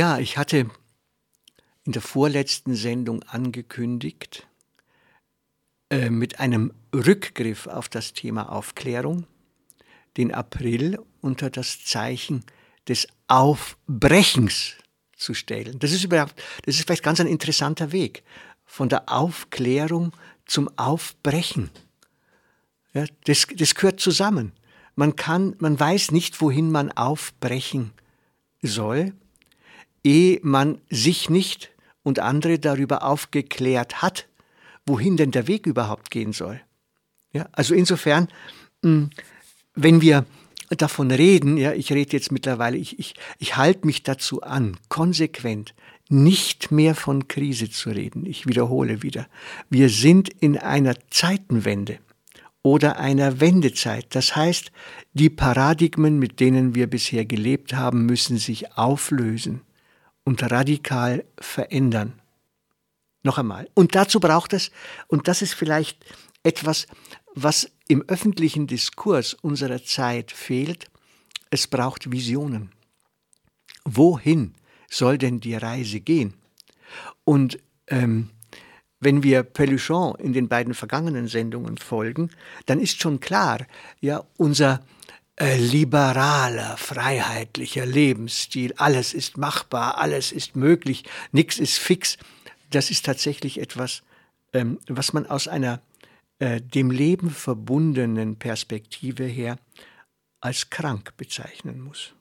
Ja, ich hatte in der vorletzten Sendung angekündigt, äh, mit einem Rückgriff auf das Thema Aufklärung den April unter das Zeichen des Aufbrechens zu stellen. Das ist überhaupt, das ist vielleicht ganz ein interessanter Weg von der Aufklärung zum Aufbrechen. Ja, das, das gehört zusammen. Man kann, man weiß nicht, wohin man aufbrechen soll, ehe man sich nicht und andere darüber aufgeklärt hat, wohin denn der Weg überhaupt gehen soll. Ja, also insofern, hm, wenn wir davon reden, ja, ich rede jetzt mittlerweile, ich, ich, ich halte mich dazu an, konsequent nicht mehr von Krise zu reden. Ich wiederhole wieder. Wir sind in einer Zeitenwende oder einer Wendezeit. Das heißt, die Paradigmen, mit denen wir bisher gelebt haben, müssen sich auflösen und radikal verändern. Noch einmal. Und dazu braucht es, und das ist vielleicht etwas, was im öffentlichen Diskurs unserer Zeit fehlt, es braucht Visionen. Wohin soll denn die Reise gehen? Und ähm, wenn wir Peluchon in den beiden vergangenen Sendungen folgen, dann ist schon klar, ja, unser liberaler, freiheitlicher Lebensstil, alles ist machbar, alles ist möglich, nichts ist fix, das ist tatsächlich etwas, ähm, was man aus einer äh, dem Leben verbundenen Perspektive her als krank bezeichnen muss.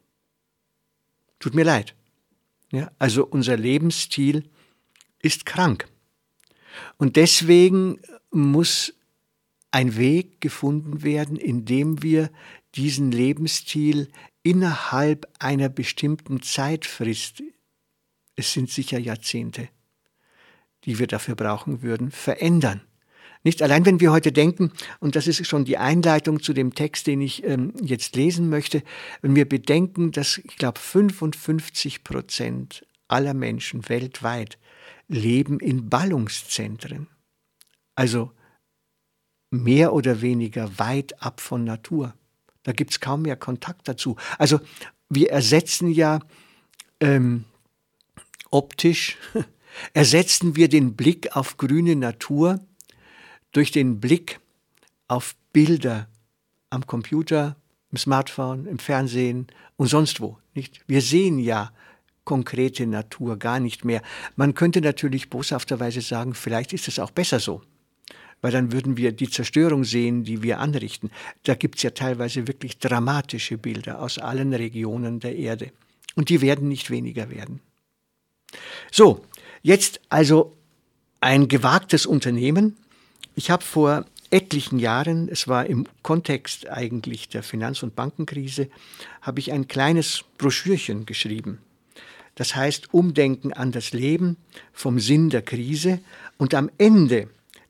Tut mir leid. Ja, also unser Lebensstil ist krank. Und deswegen muss ein Weg gefunden werden, in dem wir diesen Lebensstil innerhalb einer bestimmten Zeitfrist, es sind sicher Jahrzehnte, die wir dafür brauchen würden, verändern. Nicht allein, wenn wir heute denken, und das ist schon die Einleitung zu dem Text, den ich ähm, jetzt lesen möchte, wenn wir bedenken, dass ich glaube 55 Prozent aller Menschen weltweit leben in Ballungszentren, also mehr oder weniger weit ab von Natur. Da gibt es kaum mehr Kontakt dazu. Also wir ersetzen ja ähm, optisch, ersetzen wir den Blick auf grüne Natur durch den Blick auf Bilder am Computer, im Smartphone, im Fernsehen und sonst wo. Nicht? Wir sehen ja konkrete Natur gar nicht mehr. Man könnte natürlich boshafterweise sagen, vielleicht ist es auch besser so weil dann würden wir die Zerstörung sehen, die wir anrichten. Da gibt es ja teilweise wirklich dramatische Bilder aus allen Regionen der Erde. Und die werden nicht weniger werden. So, jetzt also ein gewagtes Unternehmen. Ich habe vor etlichen Jahren, es war im Kontext eigentlich der Finanz- und Bankenkrise, habe ich ein kleines Broschürchen geschrieben. Das heißt Umdenken an das Leben vom Sinn der Krise. Und am Ende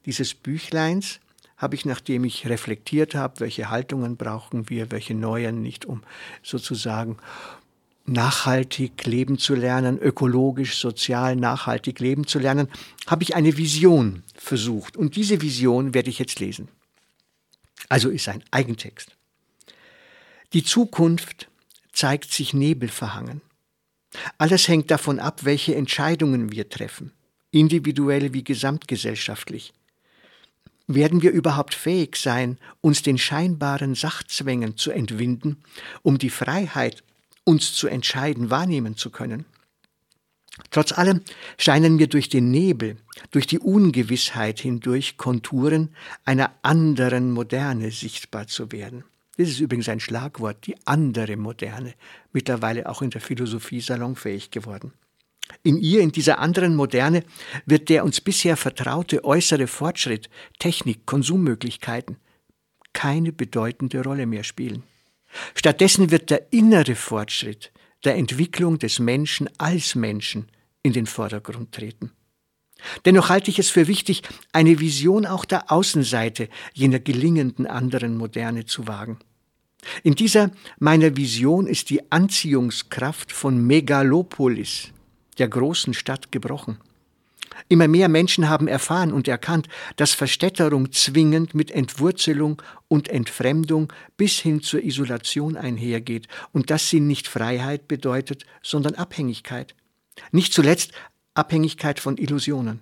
dieses Büchleins habe ich, nachdem ich reflektiert habe, welche Haltungen brauchen wir, welche neuen nicht, um sozusagen nachhaltig leben zu lernen, ökologisch, sozial nachhaltig leben zu lernen, habe ich eine Vision versucht. Und diese Vision werde ich jetzt lesen. Also ist ein Eigentext. Die Zukunft zeigt sich nebelverhangen. Alles hängt davon ab, welche Entscheidungen wir treffen, individuell wie gesamtgesellschaftlich. Werden wir überhaupt fähig sein, uns den scheinbaren Sachzwängen zu entwinden, um die Freiheit, uns zu entscheiden, wahrnehmen zu können? Trotz allem scheinen wir durch den Nebel, durch die Ungewissheit hindurch Konturen einer anderen Moderne sichtbar zu werden. Das ist übrigens ein Schlagwort, die andere Moderne, mittlerweile auch in der Philosophie salonfähig geworden. In ihr, in dieser anderen Moderne, wird der uns bisher vertraute äußere Fortschritt, Technik, Konsummöglichkeiten keine bedeutende Rolle mehr spielen. Stattdessen wird der innere Fortschritt der Entwicklung des Menschen als Menschen in den Vordergrund treten. Dennoch halte ich es für wichtig, eine Vision auch der Außenseite jener gelingenden anderen Moderne zu wagen. In dieser meiner Vision ist die Anziehungskraft von Megalopolis, der großen Stadt, gebrochen. Immer mehr Menschen haben erfahren und erkannt, dass Verstädterung zwingend mit Entwurzelung und Entfremdung bis hin zur Isolation einhergeht und dass sie nicht Freiheit bedeutet, sondern Abhängigkeit. Nicht zuletzt Abhängigkeit von Illusionen.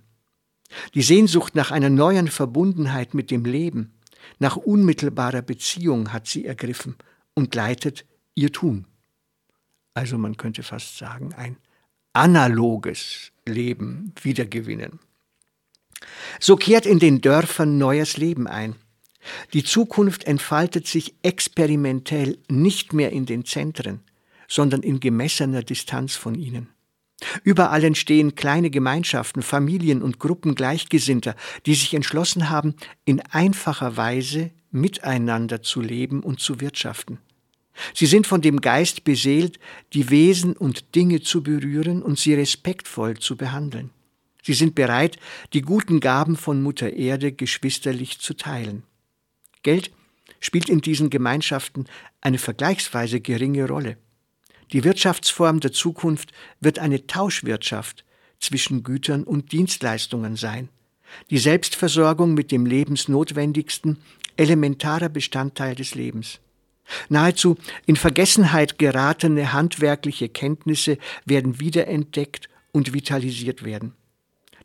Die Sehnsucht nach einer neuen Verbundenheit mit dem Leben, nach unmittelbarer Beziehung hat sie ergriffen und leitet ihr Tun. Also man könnte fast sagen, ein analoges Leben wiedergewinnen. So kehrt in den Dörfern neues Leben ein. Die Zukunft entfaltet sich experimentell nicht mehr in den Zentren, sondern in gemessener Distanz von ihnen. Überall entstehen kleine Gemeinschaften, Familien und Gruppen Gleichgesinnter, die sich entschlossen haben, in einfacher Weise miteinander zu leben und zu wirtschaften. Sie sind von dem Geist beseelt, die Wesen und Dinge zu berühren und sie respektvoll zu behandeln. Sie sind bereit, die guten Gaben von Mutter Erde geschwisterlich zu teilen. Geld spielt in diesen Gemeinschaften eine vergleichsweise geringe Rolle. Die Wirtschaftsform der Zukunft wird eine Tauschwirtschaft zwischen Gütern und Dienstleistungen sein. Die Selbstversorgung mit dem Lebensnotwendigsten elementarer Bestandteil des Lebens. Nahezu in Vergessenheit geratene handwerkliche Kenntnisse werden wiederentdeckt und vitalisiert werden.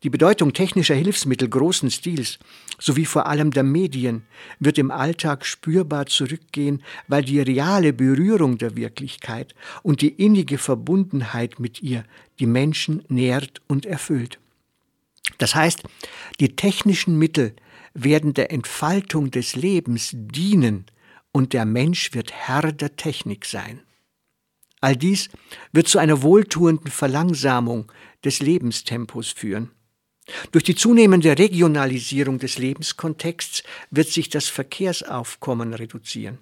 Die Bedeutung technischer Hilfsmittel großen Stils sowie vor allem der Medien wird im Alltag spürbar zurückgehen, weil die reale Berührung der Wirklichkeit und die innige Verbundenheit mit ihr die Menschen nährt und erfüllt. Das heißt, die technischen Mittel werden der Entfaltung des Lebens dienen und der Mensch wird Herr der Technik sein. All dies wird zu einer wohltuenden Verlangsamung des Lebenstempos führen. Durch die zunehmende Regionalisierung des Lebenskontexts wird sich das Verkehrsaufkommen reduzieren.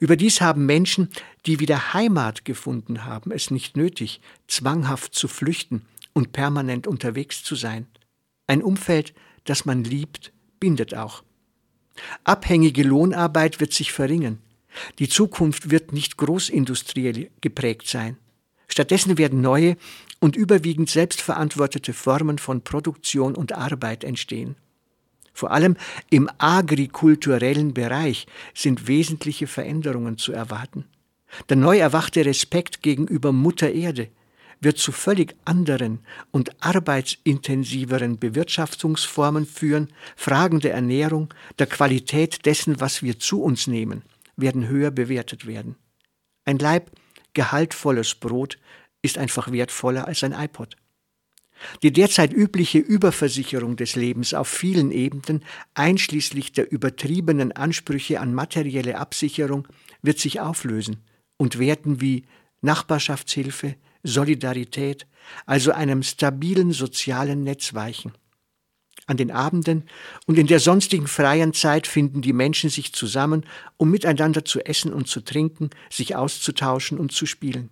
Überdies haben Menschen, die wieder Heimat gefunden haben, es nicht nötig, zwanghaft zu flüchten und permanent unterwegs zu sein. Ein Umfeld, das man liebt, bindet auch. Abhängige Lohnarbeit wird sich verringern. Die Zukunft wird nicht großindustriell geprägt sein. Stattdessen werden neue und überwiegend selbstverantwortete Formen von Produktion und Arbeit entstehen. Vor allem im agrikulturellen Bereich sind wesentliche Veränderungen zu erwarten. Der neu erwachte Respekt gegenüber Mutter Erde wird zu völlig anderen und arbeitsintensiveren Bewirtschaftungsformen führen, Fragen der Ernährung, der Qualität dessen, was wir zu uns nehmen, werden höher bewertet werden. Ein Leib gehaltvolles Brot ist einfach wertvoller als ein iPod. Die derzeit übliche Überversicherung des Lebens auf vielen Ebenen, einschließlich der übertriebenen Ansprüche an materielle Absicherung, wird sich auflösen und Werten wie Nachbarschaftshilfe, Solidarität, also einem stabilen sozialen Netz weichen. An den Abenden und in der sonstigen freien Zeit finden die Menschen sich zusammen, um miteinander zu essen und zu trinken, sich auszutauschen und zu spielen.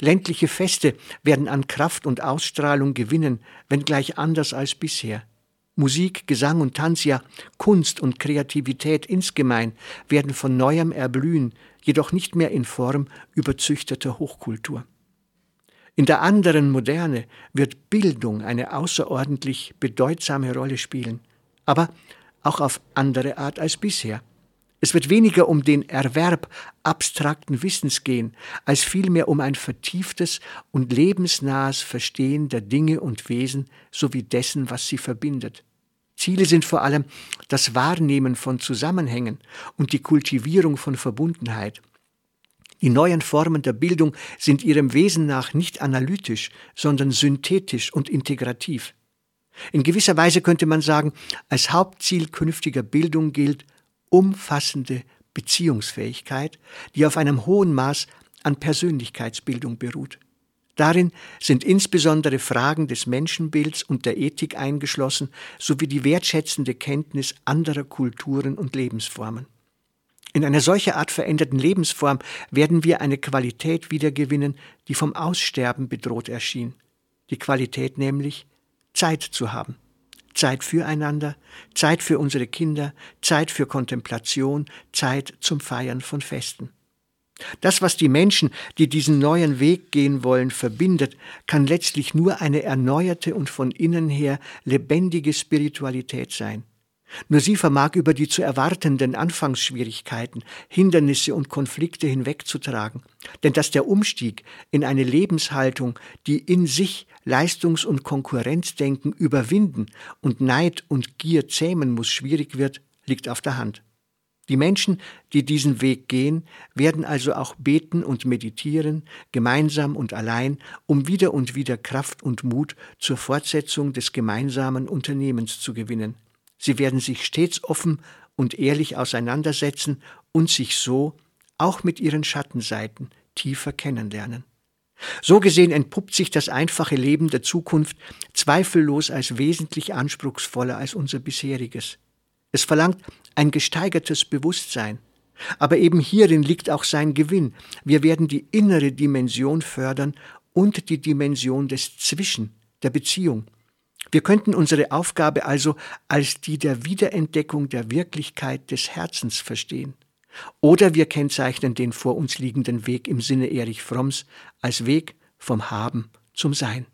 Ländliche Feste werden an Kraft und Ausstrahlung gewinnen, wenngleich anders als bisher. Musik, Gesang und Tanz, ja Kunst und Kreativität insgemein werden von neuem erblühen, jedoch nicht mehr in Form überzüchteter Hochkultur. In der anderen Moderne wird Bildung eine außerordentlich bedeutsame Rolle spielen, aber auch auf andere Art als bisher. Es wird weniger um den Erwerb abstrakten Wissens gehen, als vielmehr um ein vertieftes und lebensnahes Verstehen der Dinge und Wesen sowie dessen, was sie verbindet. Ziele sind vor allem das Wahrnehmen von Zusammenhängen und die Kultivierung von Verbundenheit. Die neuen Formen der Bildung sind ihrem Wesen nach nicht analytisch, sondern synthetisch und integrativ. In gewisser Weise könnte man sagen, als Hauptziel künftiger Bildung gilt umfassende Beziehungsfähigkeit, die auf einem hohen Maß an Persönlichkeitsbildung beruht. Darin sind insbesondere Fragen des Menschenbilds und der Ethik eingeschlossen, sowie die wertschätzende Kenntnis anderer Kulturen und Lebensformen. In einer solcher Art veränderten Lebensform werden wir eine Qualität wiedergewinnen, die vom Aussterben bedroht erschien. Die Qualität nämlich, Zeit zu haben. Zeit füreinander, Zeit für unsere Kinder, Zeit für Kontemplation, Zeit zum Feiern von Festen. Das, was die Menschen, die diesen neuen Weg gehen wollen, verbindet, kann letztlich nur eine erneuerte und von innen her lebendige Spiritualität sein. Nur sie vermag über die zu erwartenden Anfangsschwierigkeiten, Hindernisse und Konflikte hinwegzutragen. Denn dass der Umstieg in eine Lebenshaltung, die in sich Leistungs- und Konkurrenzdenken überwinden und Neid und Gier zähmen muss, schwierig wird, liegt auf der Hand. Die Menschen, die diesen Weg gehen, werden also auch beten und meditieren, gemeinsam und allein, um wieder und wieder Kraft und Mut zur Fortsetzung des gemeinsamen Unternehmens zu gewinnen. Sie werden sich stets offen und ehrlich auseinandersetzen und sich so, auch mit ihren Schattenseiten, tiefer kennenlernen. So gesehen entpuppt sich das einfache Leben der Zukunft zweifellos als wesentlich anspruchsvoller als unser bisheriges. Es verlangt ein gesteigertes Bewusstsein. Aber eben hierin liegt auch sein Gewinn. Wir werden die innere Dimension fördern und die Dimension des Zwischen, der Beziehung. Wir könnten unsere Aufgabe also als die der Wiederentdeckung der Wirklichkeit des Herzens verstehen. Oder wir kennzeichnen den vor uns liegenden Weg im Sinne Erich Fromms als Weg vom Haben zum Sein.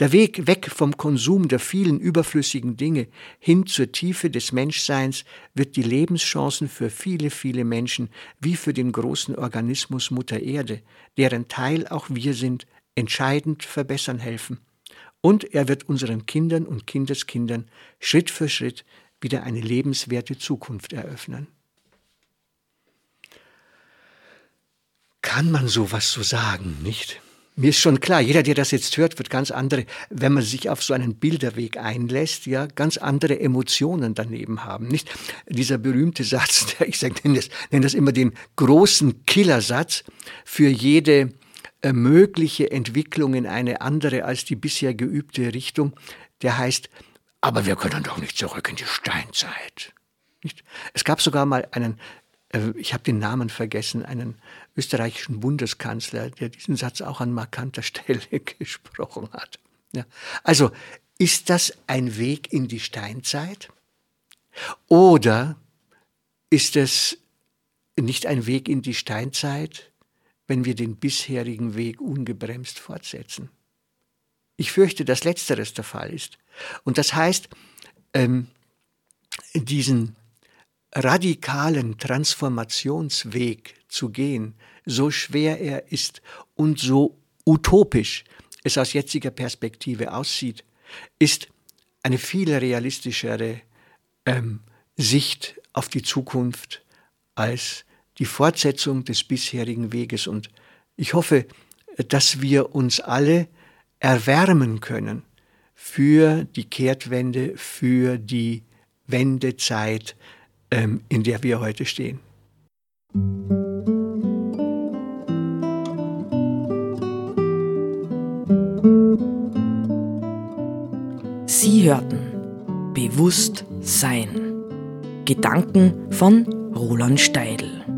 Der Weg weg vom Konsum der vielen überflüssigen Dinge hin zur Tiefe des Menschseins wird die Lebenschancen für viele, viele Menschen wie für den großen Organismus Mutter Erde, deren Teil auch wir sind, entscheidend verbessern helfen und er wird unseren Kindern und Kindeskindern Schritt für Schritt wieder eine lebenswerte Zukunft eröffnen. Kann man sowas so sagen, nicht? Mir ist schon klar, jeder, der das jetzt hört, wird ganz andere, wenn man sich auf so einen Bilderweg einlässt, ja, ganz andere Emotionen daneben haben, nicht? Dieser berühmte Satz, der, ich sage, nenne das, nenne das immer den großen Killersatz für jede mögliche Entwicklung in eine andere als die bisher geübte Richtung, der heißt, aber wir können doch nicht zurück in die Steinzeit. Nicht? Es gab sogar mal einen, äh, ich habe den Namen vergessen, einen österreichischen Bundeskanzler, der diesen Satz auch an markanter Stelle gesprochen hat. Ja. Also ist das ein Weg in die Steinzeit? Oder ist es nicht ein Weg in die Steinzeit, wenn wir den bisherigen Weg ungebremst fortsetzen. Ich fürchte, dass letzteres der Fall ist. Und das heißt, ähm, diesen radikalen Transformationsweg zu gehen, so schwer er ist und so utopisch es aus jetziger Perspektive aussieht, ist eine viel realistischere ähm, Sicht auf die Zukunft als die Fortsetzung des bisherigen Weges. Und ich hoffe, dass wir uns alle erwärmen können für die Kehrtwende, für die Wendezeit, ähm, in der wir heute stehen. Sie hörten Bewusst Sein. Gedanken von Roland Steidl.